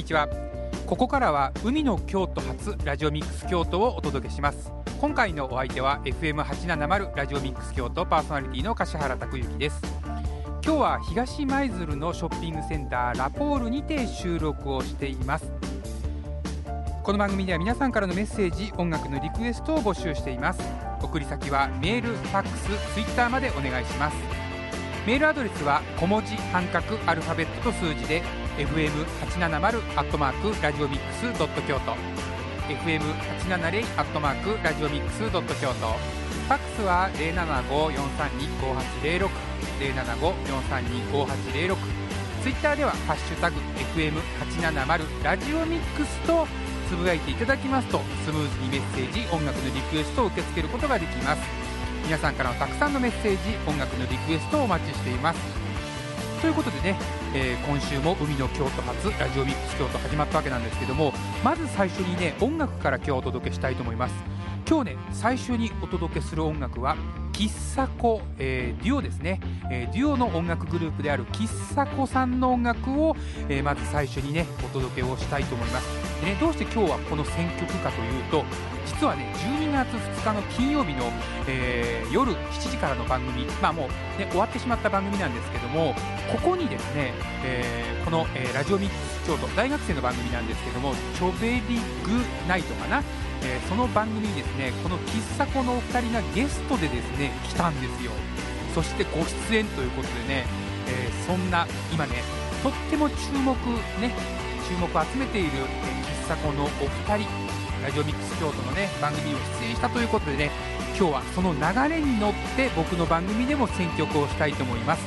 こんにちは。ここからは海の京都発ラジオミックス京都をお届けします。今回のお相手は FM870 ラジオミックス京都パーソナリティの柏原拓之です。今日は東舞鶴のショッピングセンターラポールにて収録をしています。この番組では皆さんからのメッセージ音楽のリクエストを募集しています。送り先はメール、ファックス、ツイッターまでお願いします。メールアドレスは小文字半角アルファベットと数字で fm870 アットマークラジオミックスドット京都。Fm870 アットマークラジオミックスドット京都。ファックスは075-432-5806 075-432-5806ツイッターでは「ハッシュタグ #FM870 ラジオミックス」とつぶやいていただきますとスムーズにメッセージ音楽のリクエストを受け付けることができます。皆さんからのたくさんのメッセージ音楽のリクエストをお待ちしています。ということでね、えー、今週も海の京都発ラジオミックス京都始まったわけなんですけどもまず最初にね音楽から今日お届けしたいと思います。今日ね最初にお届けする音楽は喫茶子、えー、デュオですね、えー、デュオの音楽グループである喫茶子さんの音楽を、えー、まず最初にねお届けをしたいと思います。でねどうして今日はこの選曲かというと実はね12月2日の金曜日の、えー、夜7時からの番組まあもうね終わってしまった番組なんですけどもここにですね、えー、この、えー、ラジオミックス京都大学生の番組なんですけどもチョベリグナイトかなえ、その番組にですねこの喫茶子のお二人がゲストでですね来たんですよ。そしてご出演ということでね、え、そんな今ねとっても注目ね注目を集めている、喫茶子のお二人。ラジオミックス京都のね番組を出演したということでね今日はその流れに乗って僕の番組でも選曲をしたいと思います。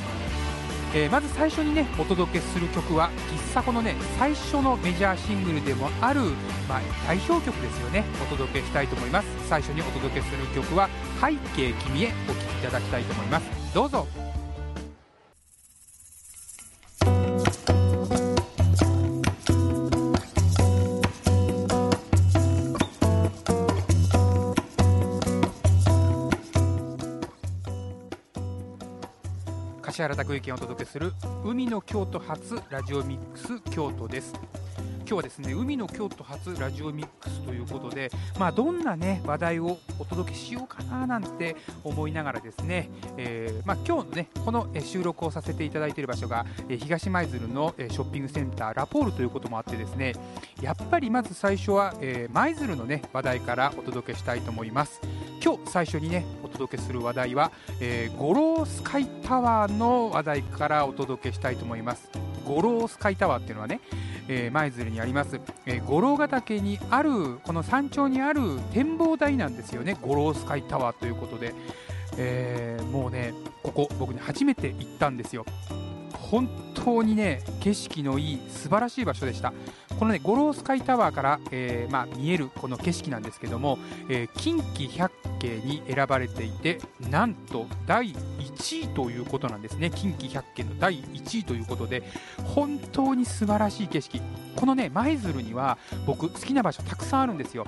えー、まず最初にねお届けする曲は喫茶子のね最初のメジャーシングルでもある、まあ、代表曲ですよね。お届けしたいと思います。最初にお届けする曲は「背景君へ」お聴きいただきたいと思います。どうぞ。原拓之がお届けする海の京都発ラジオミックス京都です今日はですね海の京都発ラジオミックスということで、まあ、どんな、ね、話題をお届けしようかななんて思いながらですね、えー、まあ、今日の、ね、この収録をさせていただいている場所が東舞鶴のショッピングセンターラポールということもあってですねやっぱりまず最初は舞鶴の、ね、話題からお届けしたいと思います。今日最初にねお届けする話題は、えー、五郎スカイタワーの話題からお届けしたいと思います。五郎スカイタワーっていうのはねえー、舞鶴にあります、えー、五郎ヶ岳にあるこの山頂にある展望台なんですよね。五郎スカイタワーということで、えー、もうねここ僕ね初めて行ったんですよ。本当にね景色のいい素晴らしい場所でした。このね五郎スカイタワーから、えー、まあ、見えるこの景色なんですけども、えー、近畿百景に選ばれていてなんと第1位ということなんですね。近畿百景の第1位ということで本当に素晴らしい景色。このね舞鶴には僕好きな場所たくさんあるんですよ。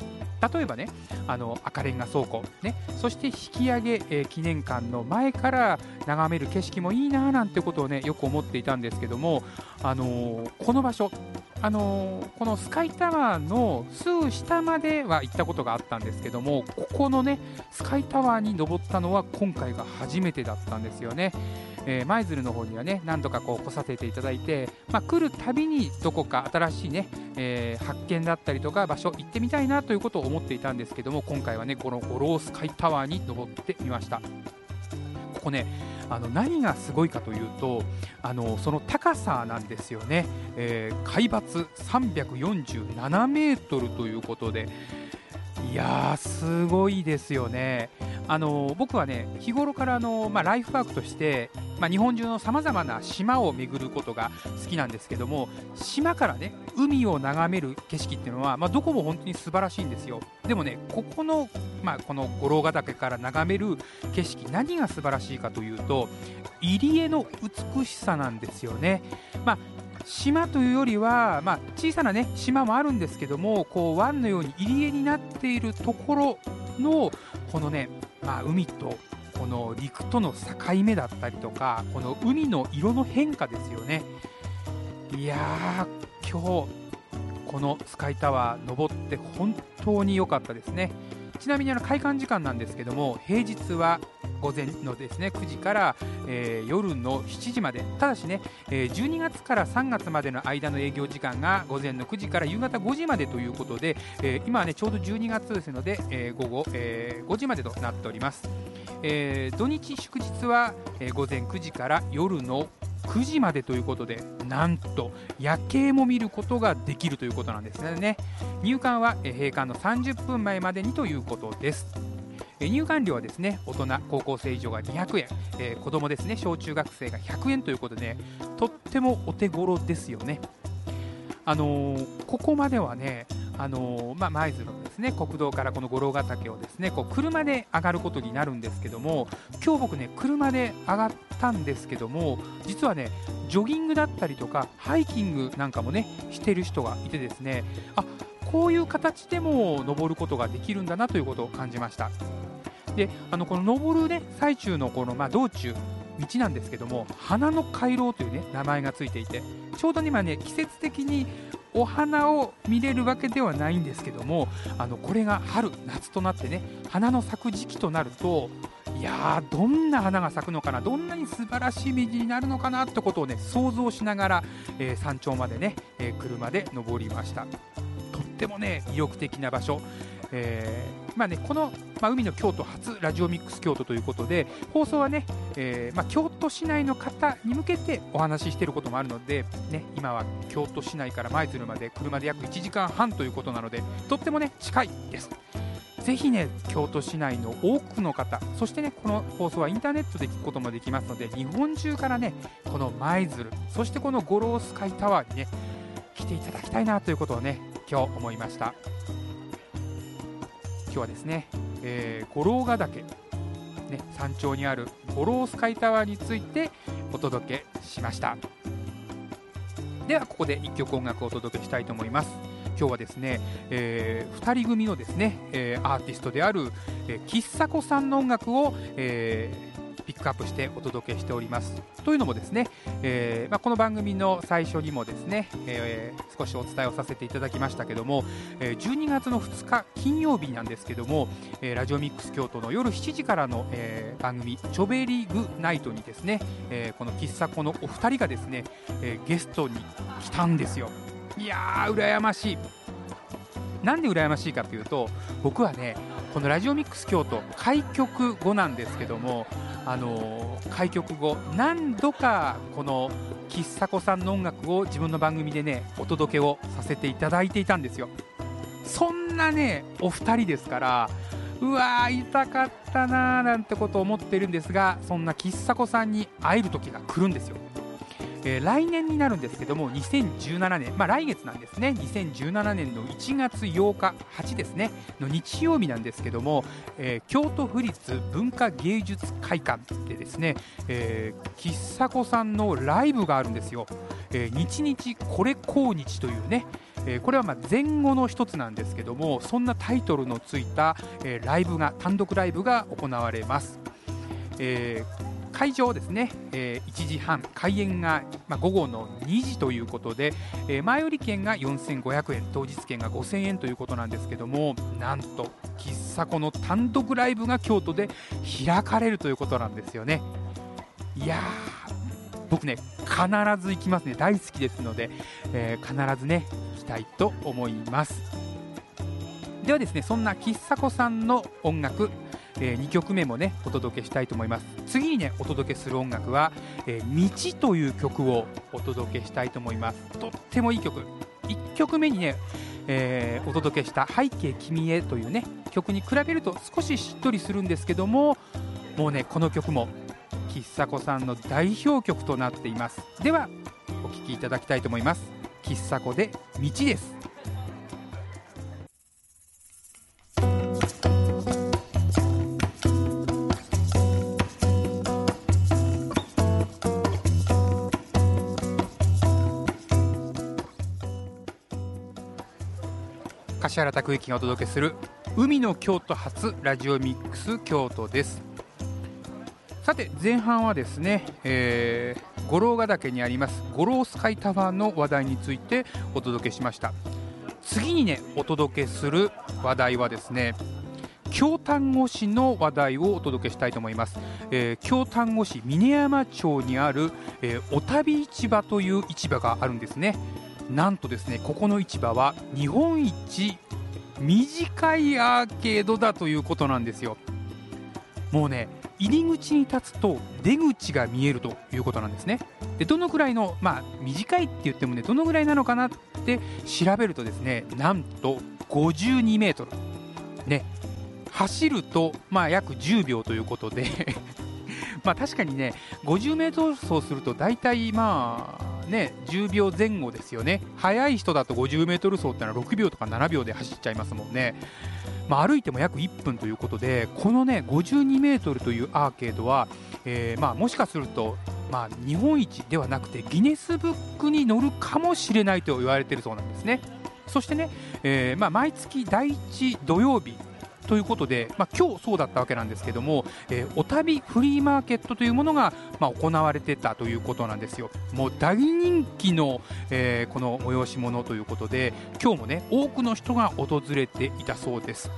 例えばねあの赤レンガ倉庫ね。そして引き上げ、えー、記念館の前から眺める景色もいいななんてことをねよく思っていたんですけどもあのー、この場所あのー、このスカイタワーのすぐ下までは行ったことがあったんですけどもここのねスカイタワーに登ったのは今回が初めてだったんですよね。えー、舞鶴の方にはね何度かこう来させていただいて、まあ、来るたびにどこか新しいね、えー、発見だったりとか場所行ってみたいなということを思っていたんですけども今回はねこのゴロースカイタワーに登ってみましたここねあの何がすごいかというとあのその高さなんですよね、えー、海抜347メートルということでいやーすごいですよね。あの僕はね日頃からあの、まあ、ライフワークとして、まあ、日本中のさまざまな島を巡ることが好きなんですけども島からね海を眺める景色っていうのは、まあ、どこも本当に素晴らしいんですよ。でもねここの、まあ、この五郎ヶ岳から眺める景色何が素晴らしいかというと入り江の美しさなんですよね、まあ、島というよりは、まあ、小さな、ね、島もあるんですけどもこう湾のように入り江になっているところのこのねまあ、海とこの陸との境目だったりとかこの海の色の変化ですよね。いやー今日このスカイタワー登って本当に良かったですね。ちなみにあの開館時間なんですけども平日は午前のですね9時から、えー、夜の7時まで。ただしね、えー、12月から3月までの間の営業時間が午前の9時から夕方5時までということで、えー、今はねちょうど12月ですので、えー、午後、えー、5時までとなっております、えー、土日祝日は、えー、午前9時から夜の9時までということでなんと夜景も見ることができるということなんですね。入館は閉館の30分前までにということです。入館料はですね大人高校生以上が200円、えー、子供ですね小中学生が100円ということで、とってもお手頃ですよね。あのー、ここまではねあのー、まあ、舞鶴のですね国道からこの五郎ヶ岳をですねこう車で上がることになるんですけども今日僕ね車で上がったんですけども実はねジョギングだったりとかハイキングなんかもねしてる人がいてですねあこういう形でも登ることができるんだなということを感じました。であのこの登る、ね、最中のこの、まあ、道中道なんですけども花の回廊という、ね、名前がついていてちょうど今ね季節的にお花を見れるわけではないんですけどもあのこれが春夏となってね花の咲く時期となるといやーどんな花が咲くのかなどんなに素晴らしい道になるのかなってことをね想像しながら、えー、山頂までね、えー、車で登りました。とってもね意欲的な場所。えー、まあね、この、まあ、海の京都初ラジオミックス京都ということで放送はね、えー、まあ、京都市内の方に向けてお話ししていることもあるので、ね、今は京都市内から舞鶴まで車で約1時間半ということなのでとってもね近いです。ぜひね京都市内の多くの方そしてねこの放送はインターネットで聞くこともできますので日本中からねこの舞鶴そしてこの五郎スカイタワーにね来ていただきたいなということをね今日思いました。日はですね、えー、五郎ヶ岳、ね、山頂にある五郎スカイタワーについてお届けしました。ではここで1曲音楽をお届けしたいと思います。今日はですね、えー、2人組のですね、えー、アーティストである、えー、喫茶子さんの音楽を、えー、ピックアップしてお届けしております。というのもですね、えー、まあ、この番組の最初にもですね、えー、少しお伝えをさせていただきましたけども、えー、12月の2日金曜日なんですけども、えラジオミックス京都の夜7時からの、え番組「チョベリグナイト」にですね、えこの喫茶子のお二人がですね、えゲストに来たんですよ。いやー羨ましい。なんで羨ましいかというと僕はねこのラジオミックス京都開局後なんですけどもあの開局後何度かこの喫茶子さんの音楽を自分の番組でねお届けをさせていただいていたんですよ。そんなねお二人ですからうわー痛かったなーなんてことを思ってるんですがそんな喫茶子さんに会える時が来るんですよ。えー、来年になるんですけども2017年、まあ、来月なんですね。2017年の1月8日8ですねの日曜日なんですけども、えー、京都府立文化芸術会館でですね、えー、喫茶子さんのライブがあるんですよ、えー、日日これ今日というねこれはま前後の一つなんですけどもそんなタイトルのついた、ライブが単独ライブが行われます、えー会場ですね、えー、1時半開演が、まあ、午後の2時ということで、えー、前売り券が4500円当日券が5000円ということなんですけどもなんと喫茶子の単独ライブが京都で開かれるということなんですよね。いや僕ね必ず行きますね。大好きですので、えー、必ずね行きたいと思います。ではですねそんな喫茶子さんの音楽えー、2曲目もねお届けしたいと思います。次にねお届けする音楽は「えー、道」という曲をお届けしたいと思います。とってもいい曲。1曲目にね、えー、お届けした「背景君へ」というね曲に比べると少ししっとりするんですけどももうねこの曲も喫茶子さんの代表曲となっています。ではお聴きいただきたいと思います。喫茶子で「道」です。柏原拓之がお届けする海の京都発ラジオミックス京都ですさて前半はですね、えー、五郎ヶ岳にあります五郎スカイタワーの話題についてお届けしました次にねお届けする話題はですね京丹後市の話題をお届けしたいと思います、えー、京丹後市峰山町にある、えー、お旅市場という市場があるんですねなんとですねここの市場は日本一短いアーケードだということなんですよ。もうね入り口に立つと出口が見えるということなんですね。でどのくらいのまあ短いって言ってもねどのぐらいなのかなって調べるとですねなんと52メートル。ね走るとまあ約10秒ということで。まあ確かにね50メートル走すると大体まあね、10秒前後ですよね、速い人だと 50m 走ってのは6秒とか7秒で走っちゃいますもんね、まあ、歩いても約1分ということで、このね 52m というアーケードは、えー、まあ、もしかすると、まあ、日本一ではなくてギネスブックに載るかもしれないと言われているそうなんですね。そしてね、えーまあ、毎月第1土曜日ということで、まあ、今日そうだったわけなんですけども、えー、お旅フリーマーケットというものが、まあ、行われてたということなんですよ。もう大人気の、えー、この催し物ということで、今日もね、多くの人が訪れていたそうです。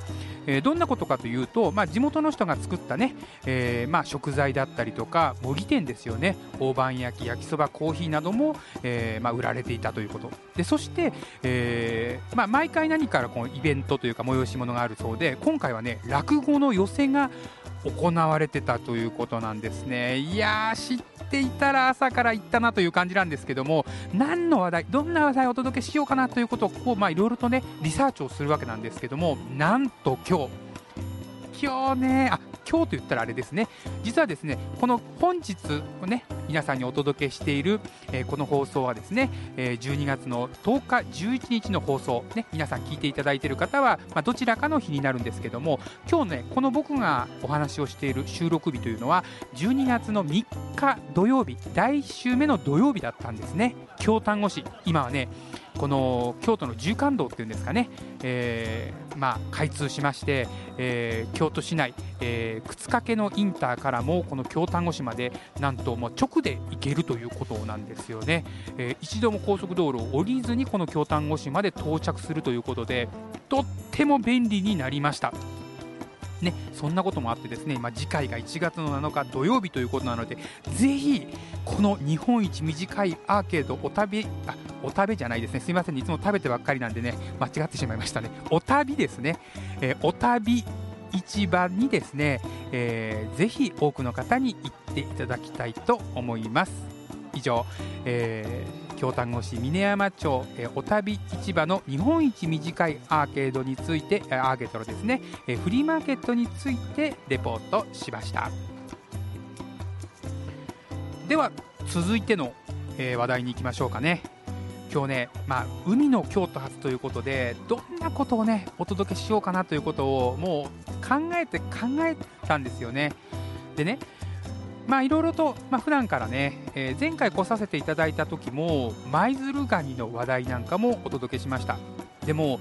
えー、どんなことかというと、まあ、地元の人が作ったね、えー、まあ、食材だったりとか模擬店ですよね。大判焼き焼きそばコーヒーなども、えー、まあ、売られていたということ。でそして、えま、毎回何からこのイベントというか催し物があるそうで今回はね落語の寄せが行われてたということなんですね。いやー知っていたら朝から行ったなという感じなんですけども何の話題どんな話題をお届けしようかなということをここまあいろいろとねリサーチをするわけなんですけどもなんと今日今日ねあ今日と言ったらあれですね。実はですねこの本日ね皆さんにお届けしている、えー、この放送はですね、えー、12月の10日11日の放送ね皆さん聞いていただいている方は、まあ、どちらかの日になるんですけども今日ねこの僕がお話をしている収録日というのは12月の3日土曜日第1週目の土曜日だったんですね。京丹後市。今はねこの京都の縦貫道っていうんですかね、えー、まあ、開通しまして、えー、京都市内、えー、靴掛のインターからもこの京丹後市までなんともう直で行けるということなんですよね、えー、一度も高速道路を降りずにこの京丹後市まで到着するということでとっても便利になりました。ね、そんなこともあってですね、今次回が1月の7日土曜日ということなので、ぜひこの日本一短いアーケードお旅あお食べじゃないですね、すみません、いつも食べてばっかりなんでね、間違ってしまいましたね、お旅ですね、えー、お旅市場にですね、えー、ぜひ多くの方に行っていただきたいと思います。以上、えー京丹後市峰山町、えお旅市場の日本一短いアーケードについてアーケードのですね、えフリーマーケットについてレポートしました。では続いての、え話題に行きましょうかね。今日ね、まあ、海の京都発ということでどんなことをねお届けしようかなということをもう考えて考えたんですよね。でねまあいろいろと、まあ、普段からね、えー、前回来させていただいた時も舞鶴ガニの話題なんかもお届けしました。でも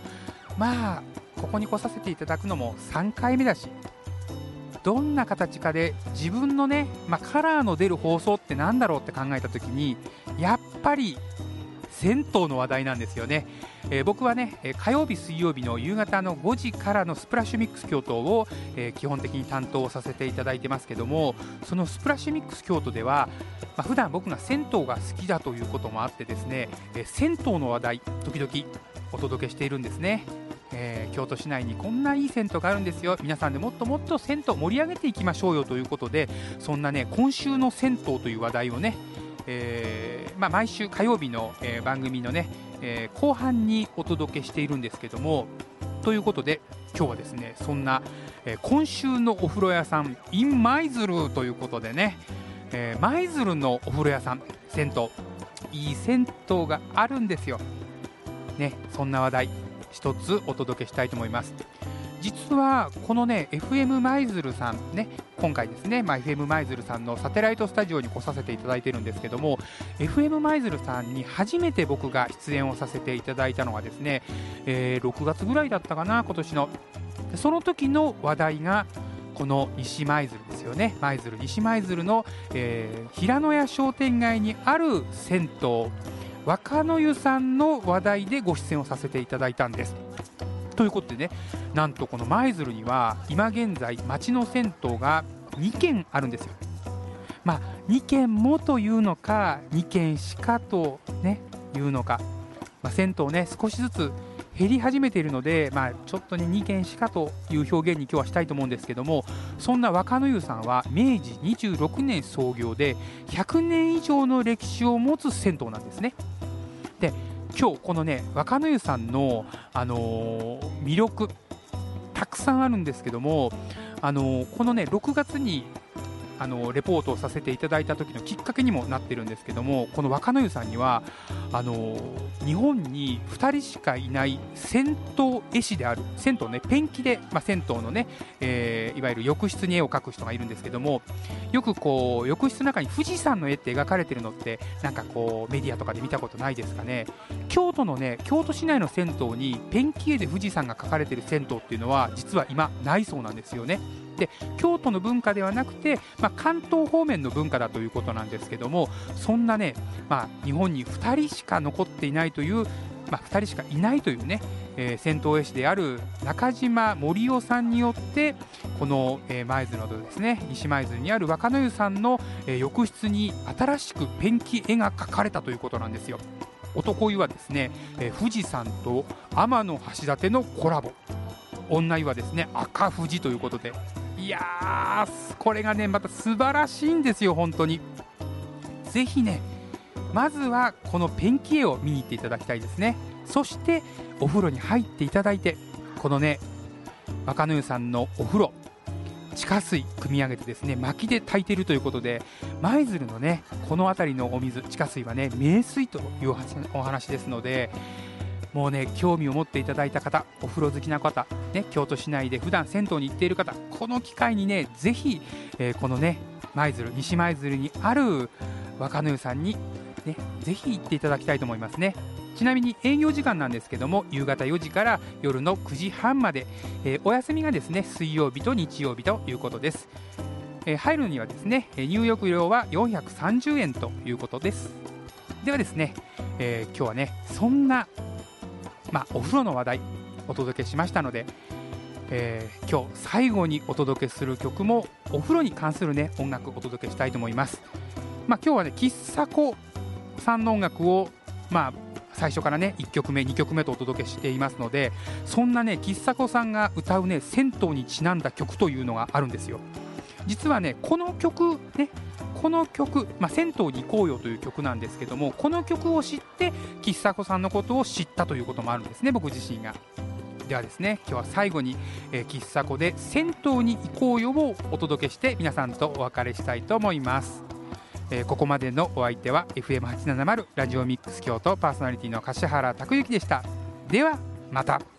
まあここに来させていただくのも3回目だしどんな形かで自分のね、まあ、カラーの出る放送って何だろうって考えた時にやっぱり銭湯の話題なんですよね、えー、僕はね火曜日水曜日の夕方の5時からのスプラッシュミックス京都を、えー、基本的に担当させていただいてますけどもそのスプラッシュミックス京都では、まあ、普段僕が銭湯が好きだということもあってですね、えー、銭湯の話題時々お届けしているんですね。えー、京都市内にこんないい銭湯があるんですよ。皆さんでもっともっと銭湯盛り上げていきましょうよということでそんなね今週の銭湯という話題をねえー、まあ、毎週火曜日の、えー、番組のね、えー、後半にお届けしているんですけどもということで今日はですねそんな、え今週のお風呂屋さん in 舞鶴ということでね舞鶴、のお風呂屋さん銭湯いい銭湯があるんですよ。ねそんな話題一つお届けしたいと思います。実はこのね FM 舞鶴さんね今回ですね、まあ、FM 舞鶴さんのサテライトスタジオに来させていただいてるんですけども FM 舞鶴さんに初めて僕が出演をさせていただいたのはですね、えー、6月ぐらいだったかな今年の。その時の話題がこの西舞鶴ですよね。舞鶴西舞鶴の、えー、平野屋商店街にある銭湯若野湯さんの話題でご出演をさせていただいたんです。ということでねなんとこの舞鶴には今現在町の銭湯が2軒あるんですよまあ2軒もというのか2軒しかとねいうのか、まあ、銭湯ね少しずつ減り始めているので、まあ、ちょっとね2軒しかという表現に今日はしたいと思うんですけどもそんな若野湯さんは明治26年創業で100年以上の歴史を持つ銭湯なんですね。で今日このね若野湯さんの、あのー、魅力たくさんあるんですけども、あのー、このね6月にあのレポートをさせていただいた時のきっかけにもなってるんですけどもこの若野湯さんにはあの日本に2人しかいない銭湯絵師である銭湯ねペンキで、まあ、銭湯のね、えー、いわゆる浴室に絵を描く人がいるんですけどもよくこう浴室の中に富士山の絵って描かれてるのってなんかこうメディアとかで見たことないですかね京都のね京都市内の銭湯にペンキ絵で富士山が描かれてる銭湯っていうのは実は今ないそうなんですよね。で京都の文化ではなくて、まあ、関東方面の文化だということなんですけどもそんなね、まあ、日本に2人しか残っていないという、まあ、2人しかいないというね、えー、戦闘絵師である中島森夫さんによってこの、えー、舞鶴のですね西舞鶴にある若野湯さんの、えー、浴室に新しくペンキ絵が描かれたということなんですよ。男湯はですね、えー、富士山と天橋立のコラボ女湯はですね赤富士ということでいやー、これがね、また素晴らしいんですよ、本当に。ぜひね、まずはこのペンキ絵を見に行っていただきたいですね。そしてお風呂に入っていただいて、このね、若野湯さんのお風呂、地下水汲み上げてですね薪で炊いているということで舞鶴のねこの辺りのお水地下水はね名水というお話ですのでもうね興味を持っていただいた方お風呂好きな方、ね、京都市内で普段銭湯に行っている方この機会にねぜひ、えー、このね舞鶴西舞鶴にある若野湯さんに、ね、ぜひ行っていただきたいと思いますね。ちなみに営業時間なんですけども夕方4時から夜の9時半まで、えー、お休みがですね水曜日と日曜日ということです、えー、入るにはですね入浴料は430円ということです。ではですね、えー、今日はねそんなまあ、お風呂の話題お届けしましたので、えー、今日最後にお届けする曲もお風呂に関する、ね、音楽をお届けしたいと思います、まあ、今日はね喫茶子さんの音楽を、まあ、最初からね1曲目2曲目とお届けしていますのでそんなね喫茶子さんが歌うね銭湯にちなんだ曲というのがあるんですよ。実はねこの曲ねこの曲、まあ、銭湯に行こうよという曲なんですけどもこの曲を知って喫茶子さんのことを知ったということもあるんですね僕自身が。ではですね今日は最後に、え、喫茶子で銭湯に行こうよをお届けして皆さんとお別れしたいと思います、えー、ここまでのお相手は FM870 ラジオミックス京都パーソナリティの柏原拓之でした。ではまた。